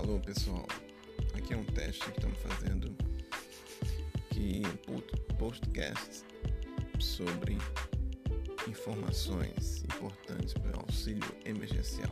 alô pessoal, aqui é um teste que estamos fazendo que podcast sobre informações importantes para o auxílio emergencial.